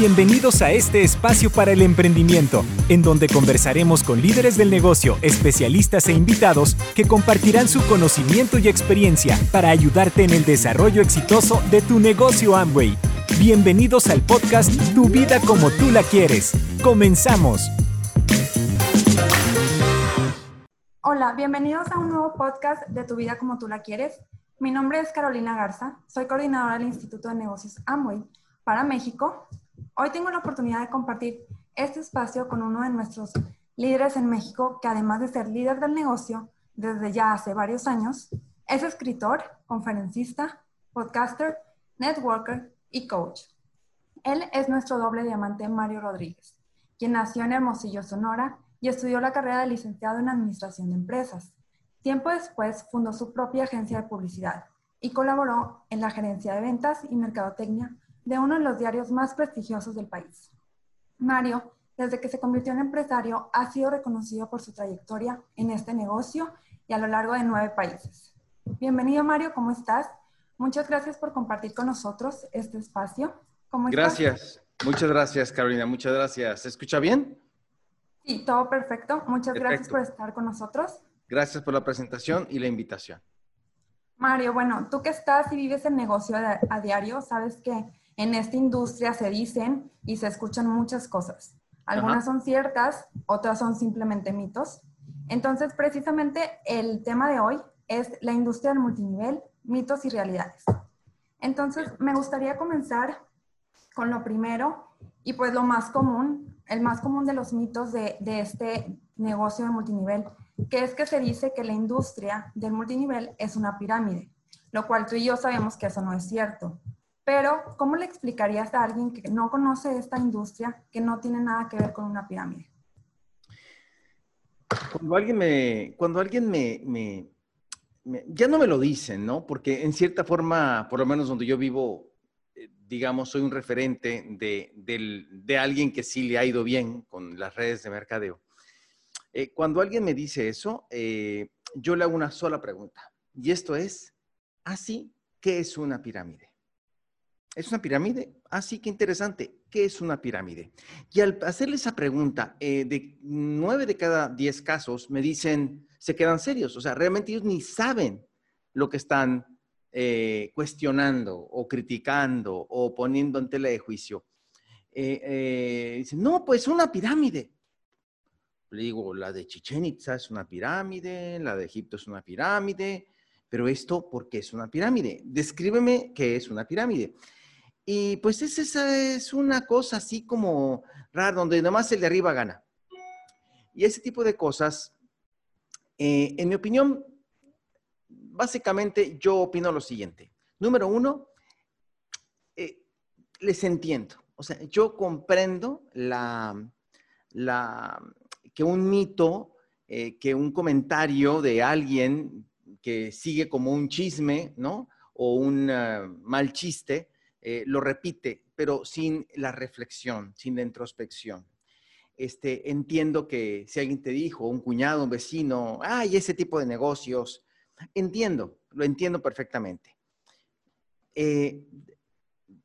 Bienvenidos a este espacio para el emprendimiento, en donde conversaremos con líderes del negocio, especialistas e invitados que compartirán su conocimiento y experiencia para ayudarte en el desarrollo exitoso de tu negocio Amway. Bienvenidos al podcast Tu vida como tú la quieres. Comenzamos. Hola, bienvenidos a un nuevo podcast de Tu vida como tú la quieres. Mi nombre es Carolina Garza, soy coordinadora del Instituto de Negocios Amway para México Hoy tengo la oportunidad de compartir este espacio con uno de nuestros líderes en México, que además de ser líder del negocio desde ya hace varios años, es escritor, conferencista, podcaster, networker y coach. Él es nuestro doble diamante Mario Rodríguez, quien nació en Hermosillo, Sonora, y estudió la carrera de licenciado en Administración de Empresas. Tiempo después fundó su propia agencia de publicidad y colaboró en la gerencia de ventas y mercadotecnia de uno de los diarios más prestigiosos del país. Mario, desde que se convirtió en empresario, ha sido reconocido por su trayectoria en este negocio y a lo largo de nueve países. Bienvenido Mario, ¿cómo estás? Muchas gracias por compartir con nosotros este espacio. ¿Cómo gracias, muchas gracias Carolina, muchas gracias. ¿Se escucha bien? Sí, todo perfecto. Muchas gracias por estar con nosotros. Gracias por la presentación y la invitación. Mario, bueno, tú que estás y vives el negocio a diario, sabes que en esta industria se dicen y se escuchan muchas cosas. Algunas son ciertas, otras son simplemente mitos. Entonces, precisamente el tema de hoy es la industria del multinivel, mitos y realidades. Entonces, me gustaría comenzar con lo primero y pues lo más común, el más común de los mitos de, de este negocio de multinivel, que es que se dice que la industria del multinivel es una pirámide, lo cual tú y yo sabemos que eso no es cierto. Pero, ¿cómo le explicarías a alguien que no conoce esta industria, que no tiene nada que ver con una pirámide? Cuando alguien me, cuando alguien me, ya no me lo dicen, ¿no? Porque en cierta forma, por lo menos donde yo vivo, eh, digamos, soy un referente de, alguien que sí le ha ido bien con las redes de mercadeo. Eh, cuando alguien me dice eso, eh, yo le hago una sola pregunta. Y esto es, ¿así ¿ah, qué es una pirámide? ¿Es una pirámide? Ah, sí, qué interesante. ¿Qué es una pirámide? Y al hacerle esa pregunta, eh, de nueve de cada diez casos me dicen, se quedan serios. O sea, realmente ellos ni saben lo que están eh, cuestionando o criticando o poniendo en tela de juicio. Eh, dicen, no, pues una pirámide. Le digo, la de Chichen Itza es una pirámide, la de Egipto es una pirámide, pero esto, ¿por qué es una pirámide? Descríbeme qué es una pirámide. Y pues es, esa es una cosa así como rara, donde nomás el de arriba gana. Y ese tipo de cosas, eh, en mi opinión, básicamente yo opino lo siguiente. Número uno, eh, les entiendo. O sea, yo comprendo la, la, que un mito, eh, que un comentario de alguien que sigue como un chisme, ¿no? O un mal chiste, eh, lo repite, pero sin la reflexión, sin la introspección. Este, entiendo que si alguien te dijo, un cuñado, un vecino, ay, ese tipo de negocios, entiendo, lo entiendo perfectamente. Eh,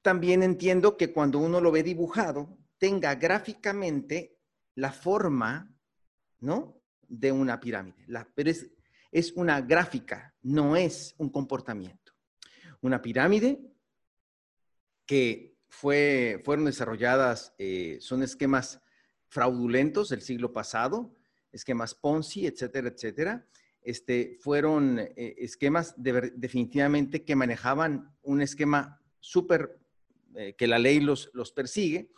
también entiendo que cuando uno lo ve dibujado, tenga gráficamente la forma, ¿no? De una pirámide. pero es, es una gráfica, no es un comportamiento. Una pirámide que fue, fueron desarrolladas, eh, son esquemas fraudulentos del siglo pasado, esquemas Ponzi, etcétera, etcétera. Este, fueron eh, esquemas definitivamente que manejaban un esquema súper eh, que la ley los, los persigue.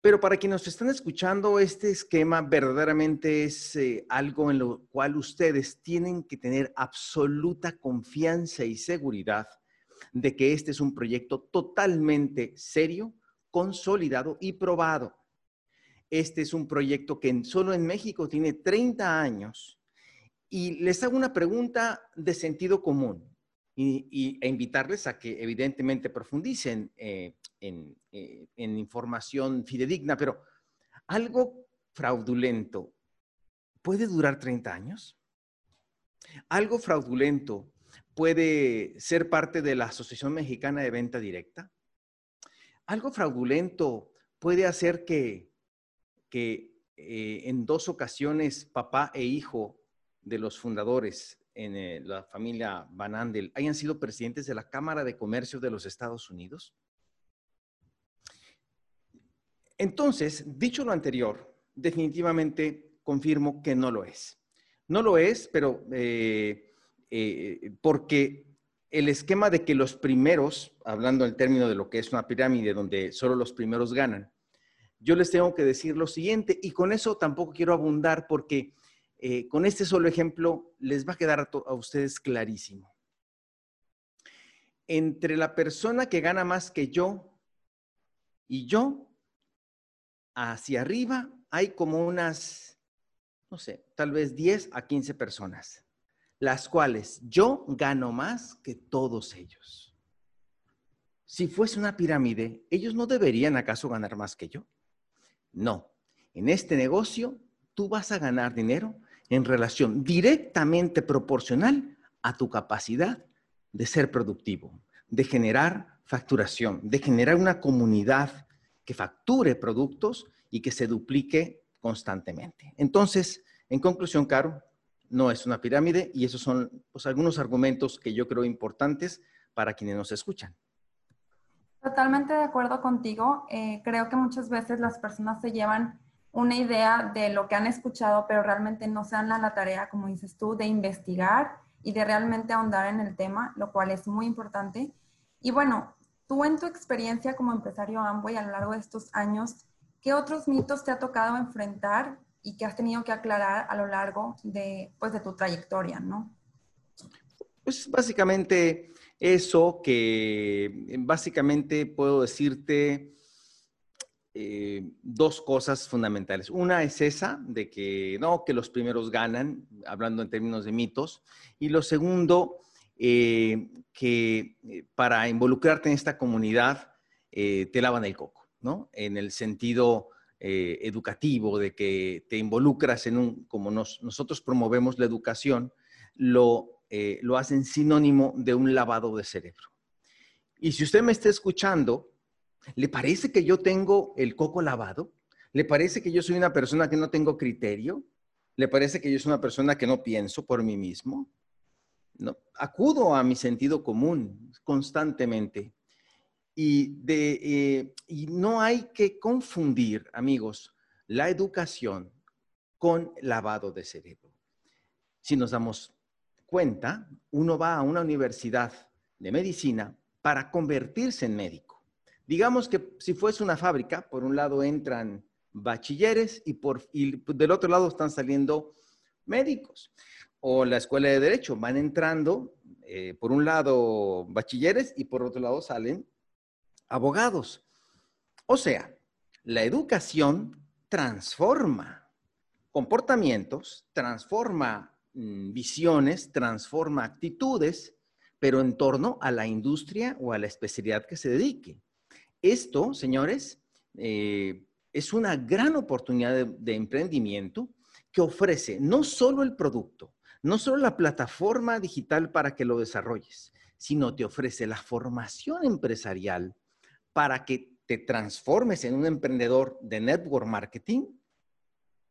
Pero para quienes nos están escuchando, este esquema verdaderamente es algo en lo cual ustedes tienen que tener absoluta confianza y seguridad de que este es un proyecto totalmente serio, consolidado y probado. Este es un proyecto que solo en México tiene 30 años y les hago una pregunta de sentido común y, e invitarles a que evidentemente profundicen eh, en, eh, en información fidedigna, pero algo fraudulento puede durar 30 años. Algo fraudulento puede ser parte de la Asociación Mexicana de Venta Directa? ¿Algo fraudulento puede hacer que, que eh, en dos ocasiones papá e hijo de los fundadores en eh, la familia Van Andel hayan sido presidentes de la Cámara de Comercio de los Estados Unidos? Entonces, dicho lo anterior, definitivamente confirmo que no lo es. No lo es, pero eh, eh, porque el esquema de que los primeros, hablando en término de lo que es una pirámide donde solo los primeros ganan, yo les tengo que decir lo siguiente, y con eso tampoco quiero abundar porque eh, con este solo ejemplo les va a quedar a, ustedes clarísimo. Entre la persona que gana más que yo y yo, hacia arriba hay como unas, no sé, tal vez 10 a 15 personas, las cuales yo gano más que todos ellos. Si fuese una pirámide, ¿ellos no deberían acaso ganar más que yo? No. En este negocio, tú vas a ganar dinero en relación directamente proporcional a tu capacidad de ser productivo, de generar facturación, de generar una comunidad que facture productos y que se duplique constantemente. Entonces, en conclusión, Caro, no es una pirámide y esos son pues, algunos argumentos que yo creo importantes para quienes nos escuchan. Totalmente de acuerdo contigo. Eh, creo que muchas veces las personas se llevan una idea de lo que han escuchado, pero realmente no se dan la tarea, como dices tú, de investigar y de realmente ahondar en el tema, lo cual es muy importante. Y bueno, tú en tu experiencia como empresario Amway a lo largo de estos años, ¿qué otros mitos te ha tocado enfrentar y que has tenido que aclarar a lo largo de, pues, de tu trayectoria, no? Pues básicamente eso que básicamente puedo decirte eh, dos cosas fundamentales. Una es esa, de que no, que los primeros ganan, hablando en términos de mitos. Y lo segundo, eh, que eh, para involucrarte en esta comunidad te lavan el coco, ¿no? En el sentido educativo, de que te involucras en un, como nosotros promovemos la educación, lo, lo hacen sinónimo de un lavado de cerebro. Y si usted me está escuchando, ¿Le parece que yo tengo el coco lavado? ¿Le parece que yo soy una persona que no tengo criterio? ¿Le parece que yo soy una persona que no pienso por mí mismo? No, acudo a mi sentido común constantemente. Y, de, eh, y no hay que confundir, amigos, la educación con lavado de cerebro. Si nos damos cuenta, uno va a una universidad de medicina para convertirse en médico Digamos que si fuese una fábrica, por un lado entran bachilleres y, por, del otro lado están saliendo médicos. O la escuela de derecho, van entrando, eh, por un lado bachilleres y por otro lado salen abogados. O sea, la educación transforma comportamientos, transforma mm, visiones, transforma actitudes, pero en torno a la industria o a la especialidad que se dedique. Esto, señores, eh, es una gran oportunidad de, emprendimiento que ofrece no solo el producto, no solo la plataforma digital para que lo desarrolles, sino te ofrece la formación empresarial para que te transformes en un emprendedor de network marketing,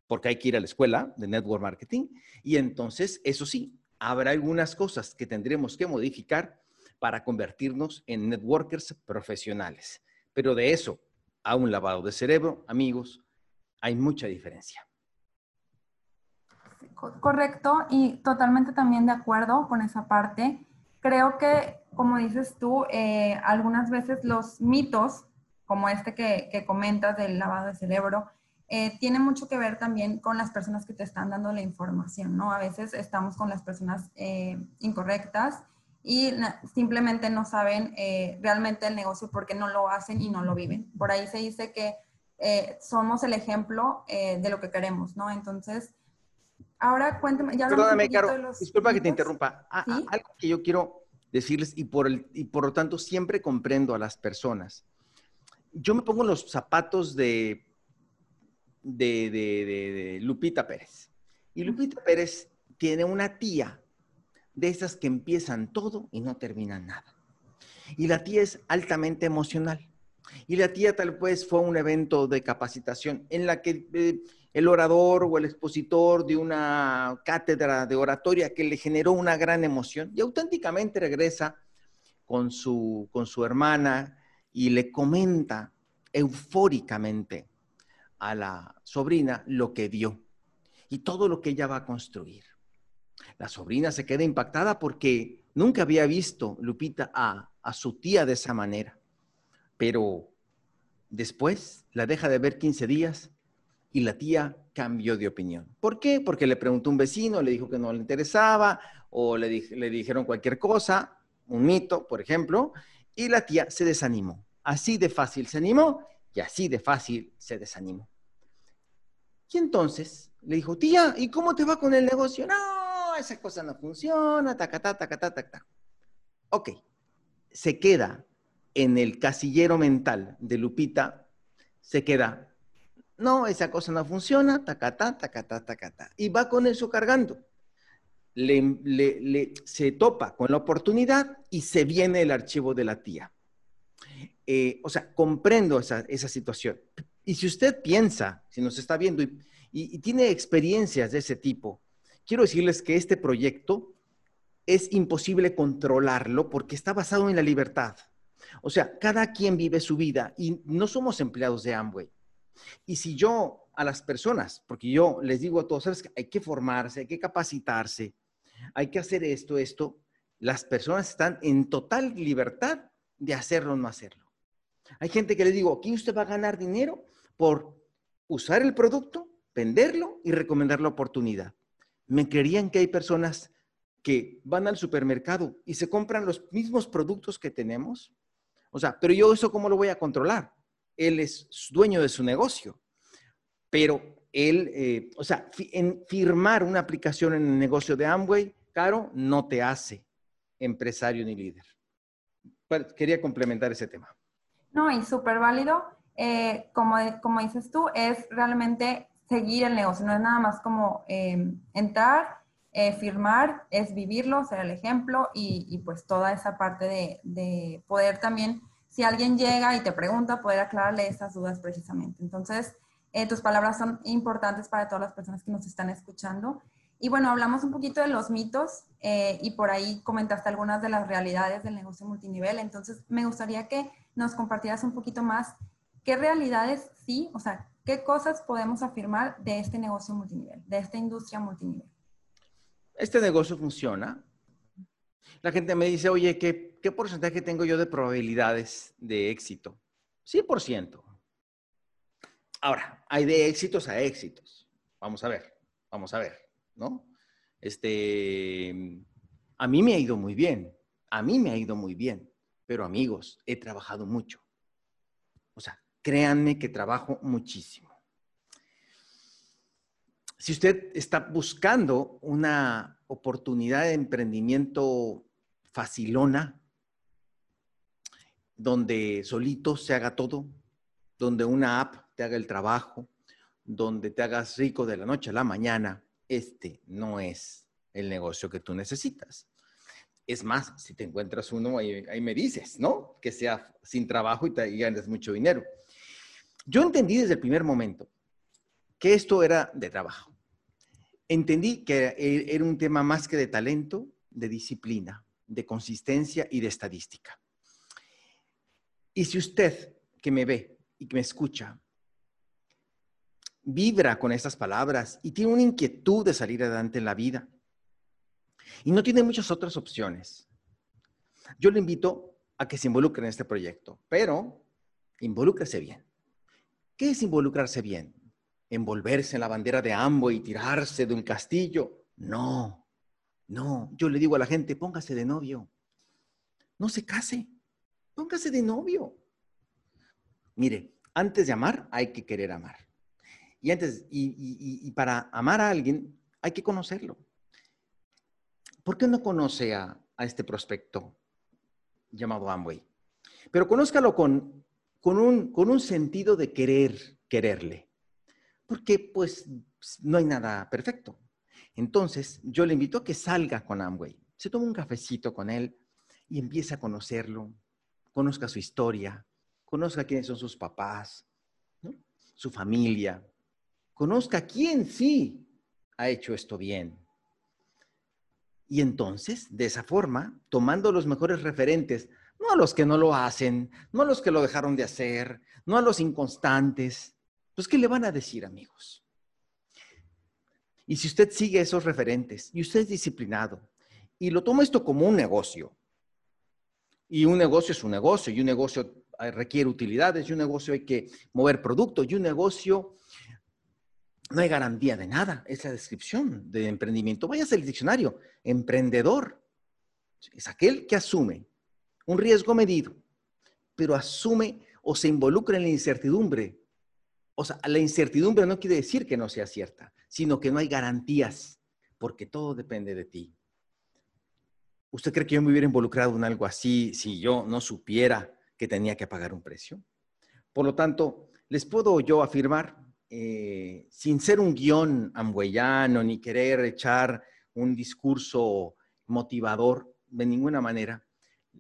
porque hay que ir a la escuela de network marketing, y entonces, eso sí, habrá algunas cosas que tendremos que modificar para convertirnos en networkers profesionales. Pero de eso a un lavado de cerebro, amigos, hay mucha diferencia. Correcto y totalmente también de acuerdo con esa parte. Creo que, como dices tú, eh, algunas veces los mitos, como este que, comentas del lavado de cerebro, eh, tienen mucho que ver también con las personas que te están dando la información, ¿no? A veces estamos con las personas eh, incorrectas y simplemente no saben eh, realmente el negocio porque no lo hacen y no lo viven. Por ahí se dice que eh, somos el ejemplo eh, de lo que queremos, ¿no? Entonces, ahora cuéntame. Ya Perdóname, Caro, disculpa que te interrumpa. Ah, ah, algo que yo quiero decirles y por, el, y por lo tanto siempre comprendo a las personas. Yo me pongo los zapatos de, de, de Lupita Pérez. Y Lupita Pérez tiene una tía de esas que empiezan todo y no terminan nada. Y la tía es altamente emocional. Y la tía tal vez fue un evento de capacitación en la que eh, el orador o el expositor de una cátedra de oratoria que le generó una gran emoción y auténticamente regresa con su, con su hermana y le comenta eufóricamente a la sobrina lo que vio y todo lo que ella va a construir. La sobrina se queda impactada porque nunca había visto Lupita a, a su tía de esa manera, pero después la deja de ver 15 días y la tía cambió de opinión. ¿Por qué? Porque le preguntó un vecino, le dijo que no le interesaba o le, le dijeron cualquier cosa, un mito, por ejemplo, y la tía se desanimó. Así de fácil se animó y así de fácil se desanimó. Y entonces le dijo, tía, ¿y cómo te va con el negocio? No, esa cosa no funciona, tacatá, tacatá, tacatá. Ok, se queda en el casillero mental de Lupita, se queda no, esa cosa no funciona, tacatá, tacatá, tacatá. Y va con eso cargando. Le, se topa con la oportunidad y se viene el archivo de la tía. Eh, o sea, comprendo esa, situación. Y si usted piensa, si nos está viendo y, tiene experiencias de ese tipo, quiero decirles que este proyecto es imposible controlarlo porque está basado en la libertad. O sea, cada quien vive su vida y no somos empleados de Amway. Y si yo a las personas, porque yo les digo a todos, ¿sabes? hay que formarse, hay que capacitarse, hay que hacer esto, esto, las personas están en total libertad de hacerlo o no hacerlo. Hay gente que le digo, aquí usted va a ganar dinero por usar el producto, venderlo y recomendar la oportunidad. Me creerían que hay personas que van al supermercado y se compran los mismos productos que tenemos. O sea, pero yo eso cómo lo voy a controlar? Él es dueño de su negocio, pero él, eh, o sea, en firmar una aplicación en el negocio de Amway, Caro, no te hace empresario ni líder. quería complementar ese tema. No, y súper válido. Eh, como, como dices tú, es realmente seguir el negocio, no es nada más como em, entrar, eh, firmar, es vivirlo, ser el ejemplo y, pues toda esa parte de, de poder también si alguien llega y te pregunta, poder aclararle esas dudas precisamente. Entonces, eh, tus palabras son importantes para todas las personas que nos están escuchando. Y bueno, hablamos un poquito de los mitos eh, y por ahí comentaste algunas de las realidades del negocio multinivel. Entonces, me gustaría que nos compartieras un poquito más qué realidades sí, o sea, qué cosas podemos afirmar de este negocio multinivel, de esta industria multinivel. Este negocio funciona la gente me dice, oye, ¿qué, ¿qué porcentaje tengo yo de probabilidades de éxito? 100%. Ahora, hay de éxitos a éxitos. Vamos a ver, vamos a ver, ¿no? Este, a mí me ha ido muy bien, a mí me ha ido muy bien, pero amigos, he trabajado mucho. O sea, créanme que trabajo muchísimo. Si usted está buscando una oportunidad de emprendimiento facilona, donde solito se haga todo, donde una app te haga el trabajo, donde te hagas rico de la noche a la mañana, este no es el negocio que tú necesitas. Es más, si te encuentras uno, ahí, me dices, ¿no? Que sea sin trabajo y, te, ganes mucho dinero. Yo entendí desde el primer momento que esto era de trabajo. Entendí que era un tema más que de talento, de disciplina, de consistencia y de estadística. Y si usted que me ve y que me escucha vibra con estas palabras y tiene una inquietud de salir adelante en la vida y no tiene muchas otras opciones, yo le invito a que se involucre en este proyecto, pero involúcrese bien. ¿Qué es involucrarse bien? ¿Envolverse en la bandera de Ambo y tirarse de un castillo? No. No, yo le digo a la gente, póngase de novio. No se case, póngase de novio. Mire, antes de amar hay que querer amar. Y, antes, y, para amar a alguien hay que conocerlo. ¿Por qué no conoce a, este prospecto llamado Amway? Pero conózcalo con, con, un, con un sentido de querer, quererle. Porque pues no hay nada perfecto. Entonces, yo le invito a que salga con Amway, se tome un cafecito con él y empiece a conocerlo, conozca su historia, conozca quiénes son sus papás, su familia, conozca quién sí ha hecho esto bien. Y entonces, de esa forma, tomando los mejores referentes, no a los que no lo hacen, no a los que lo dejaron de hacer, no a los inconstantes, pues ¿qué le van a decir, amigos? Y si usted sigue esos referentes y usted es disciplinado y lo toma esto como un negocio, y un negocio es un negocio, y un negocio eh, requiere utilidades, y un negocio hay que mover producto, y un negocio no hay garantía de nada. Es la descripción de emprendimiento. Váyase al diccionario. Emprendedor es aquel que asume un riesgo medido, pero asume o se involucra en la incertidumbre. O sea, la incertidumbre no quiere decir que no sea cierta, sino que no hay garantías, porque todo depende de ti. ¿Usted cree que yo me hubiera involucrado en algo así si yo no supiera que tenía que pagar un precio? Por lo tanto, les puedo yo afirmar, eh, sin ser un guion ambuellano ni querer echar un discurso motivador de ninguna manera,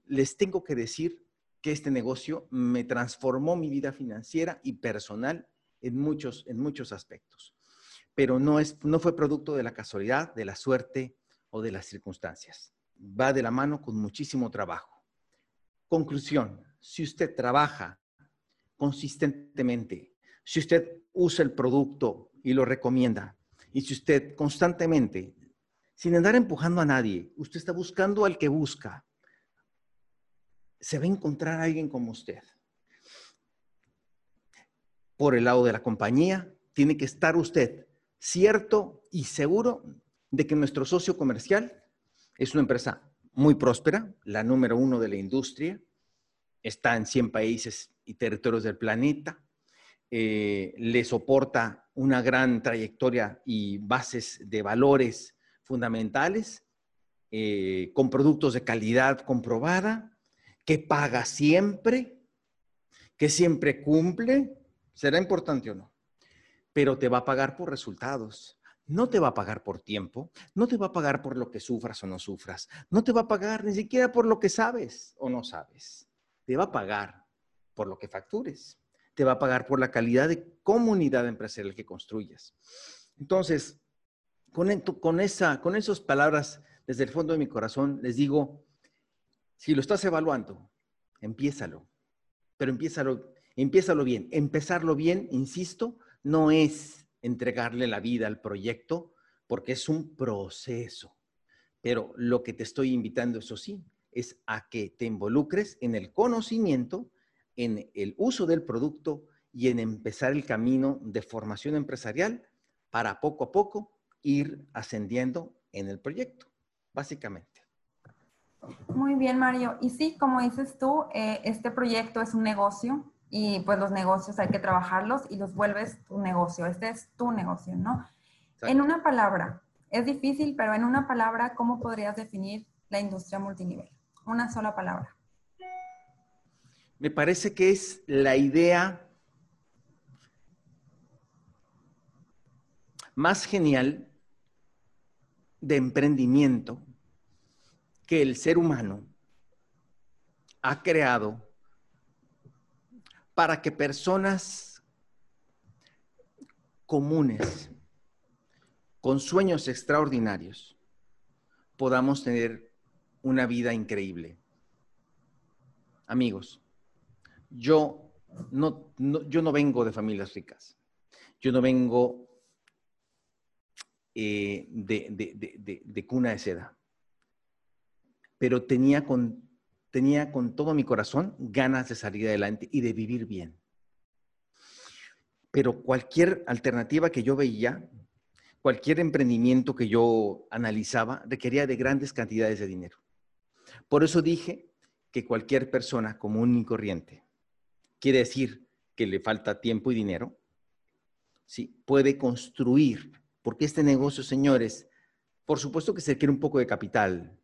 les tengo que decir que este negocio me transformó mi vida financiera y personal en muchos, en muchos aspectos. Pero no, es, no fue producto de la casualidad, de la suerte o de las circunstancias va de la mano con muchísimo trabajo. Conclusión, si usted trabaja consistentemente, si usted usa el producto y lo recomienda, y si usted constantemente, sin andar empujando a nadie, usted está buscando al que busca, se va a encontrar a alguien como usted. Por el lado de la compañía, tiene que estar usted cierto y seguro de que nuestro socio comercial es una empresa muy próspera, la número uno de la industria, está en 100 países y territorios del planeta, eh, le soporta una gran trayectoria y bases de valores fundamentales, eh, con productos de calidad comprobada, que paga siempre, que siempre cumple, será importante o no, pero te va a pagar por resultados no te va a pagar por tiempo, no te va a pagar por lo que sufras o no sufras, no te va a pagar ni siquiera por lo que sabes o no sabes, te va a pagar por lo que factures, te va a pagar por la calidad de comunidad empresarial que construyas. Entonces, con, esa, con esas palabras desde el fondo de mi corazón, les digo, si lo estás evaluando, empiézalo, pero empiézalo, empiézalo bien. Empezarlo bien, insisto, no es entregarle la vida al proyecto porque es un proceso. Pero lo que te estoy invitando, eso sí, es a que te involucres en el conocimiento, en el uso del producto y en empezar el camino de formación empresarial para poco a poco ir ascendiendo en el proyecto, básicamente. Muy bien, Mario. Y sí, como dices tú, eh, este proyecto es un negocio, y pues los negocios hay que trabajarlos y los vuelves tu negocio. Este es tu negocio, ¿no? En una palabra, es difícil, pero en una palabra, ¿cómo podrías definir la industria multinivel? Una sola palabra. Me parece que es la idea más genial de emprendimiento que el ser humano ha creado para que personas comunes, con sueños extraordinarios, podamos tener una vida increíble. Amigos, yo no, yo no vengo de familias ricas, yo no vengo eh, de, de cuna de seda, pero tenía con tenía con todo mi corazón ganas de salir adelante y de vivir bien. Pero cualquier alternativa que yo veía, cualquier emprendimiento que yo analizaba, requería de grandes cantidades de dinero. Por eso dije que cualquier persona común y corriente, quiere decir que le falta tiempo y dinero, sí, puede construir, porque este negocio, señores, por supuesto que se requiere un poco de capital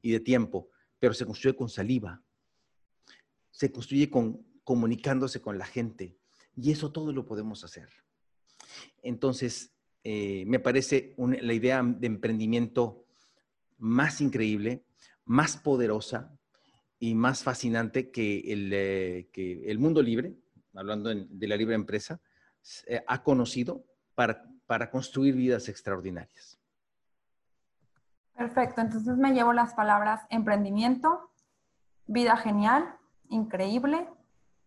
y de tiempo, pero se construye con saliva, se construye con comunicándose con la gente y eso todo lo podemos hacer. Entonces, eh, me parece la idea de emprendimiento más increíble, más poderosa, y más fascinante que el, eh, mundo libre, hablando de la libre empresa, eh, ha conocido para, para construir vidas extraordinarias. Perfecto, entonces me llevo las palabras emprendimiento, vida genial, increíble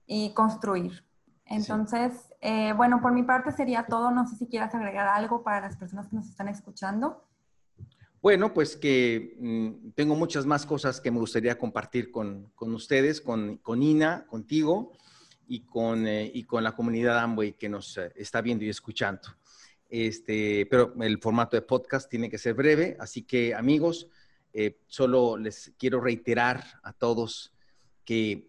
y construir. Entonces, eh, bueno, por mi parte sería todo. No sé si quieras agregar algo para las personas que nos están escuchando. Bueno, pues que mm, tengo muchas más cosas que me gustaría compartir con, ustedes, con, con, Ina, contigo y con, eh, y con la comunidad Amway que nos eh, está viendo y escuchando. Este, pero el formato de podcast tiene que ser breve, así que amigos, solo les quiero reiterar a todos que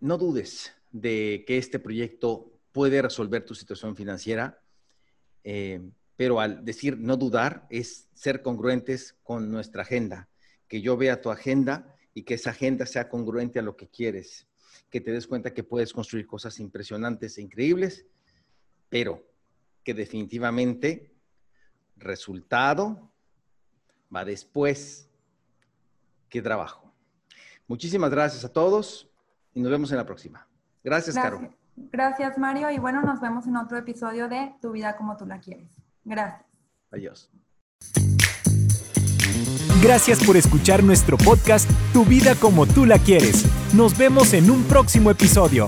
no dudes, de que este proyecto puede resolver tu situación financiera, eh, pero al decir no dudar es ser congruentes con nuestra agenda, que yo vea tu agenda y que esa agenda sea congruente a lo que quieres, que te des cuenta que puedes construir cosas impresionantes e increíbles, pero que definitivamente resultado va después que trabajo. Muchísimas gracias a todos y nos vemos en la próxima. Gracias, Caro. Gracias, Mario. Y bueno, nos vemos en otro episodio de Tu vida como tú la quieres. Gracias. Adiós. Gracias por escuchar nuestro podcast Tu vida como tú la quieres. Nos vemos en un próximo episodio.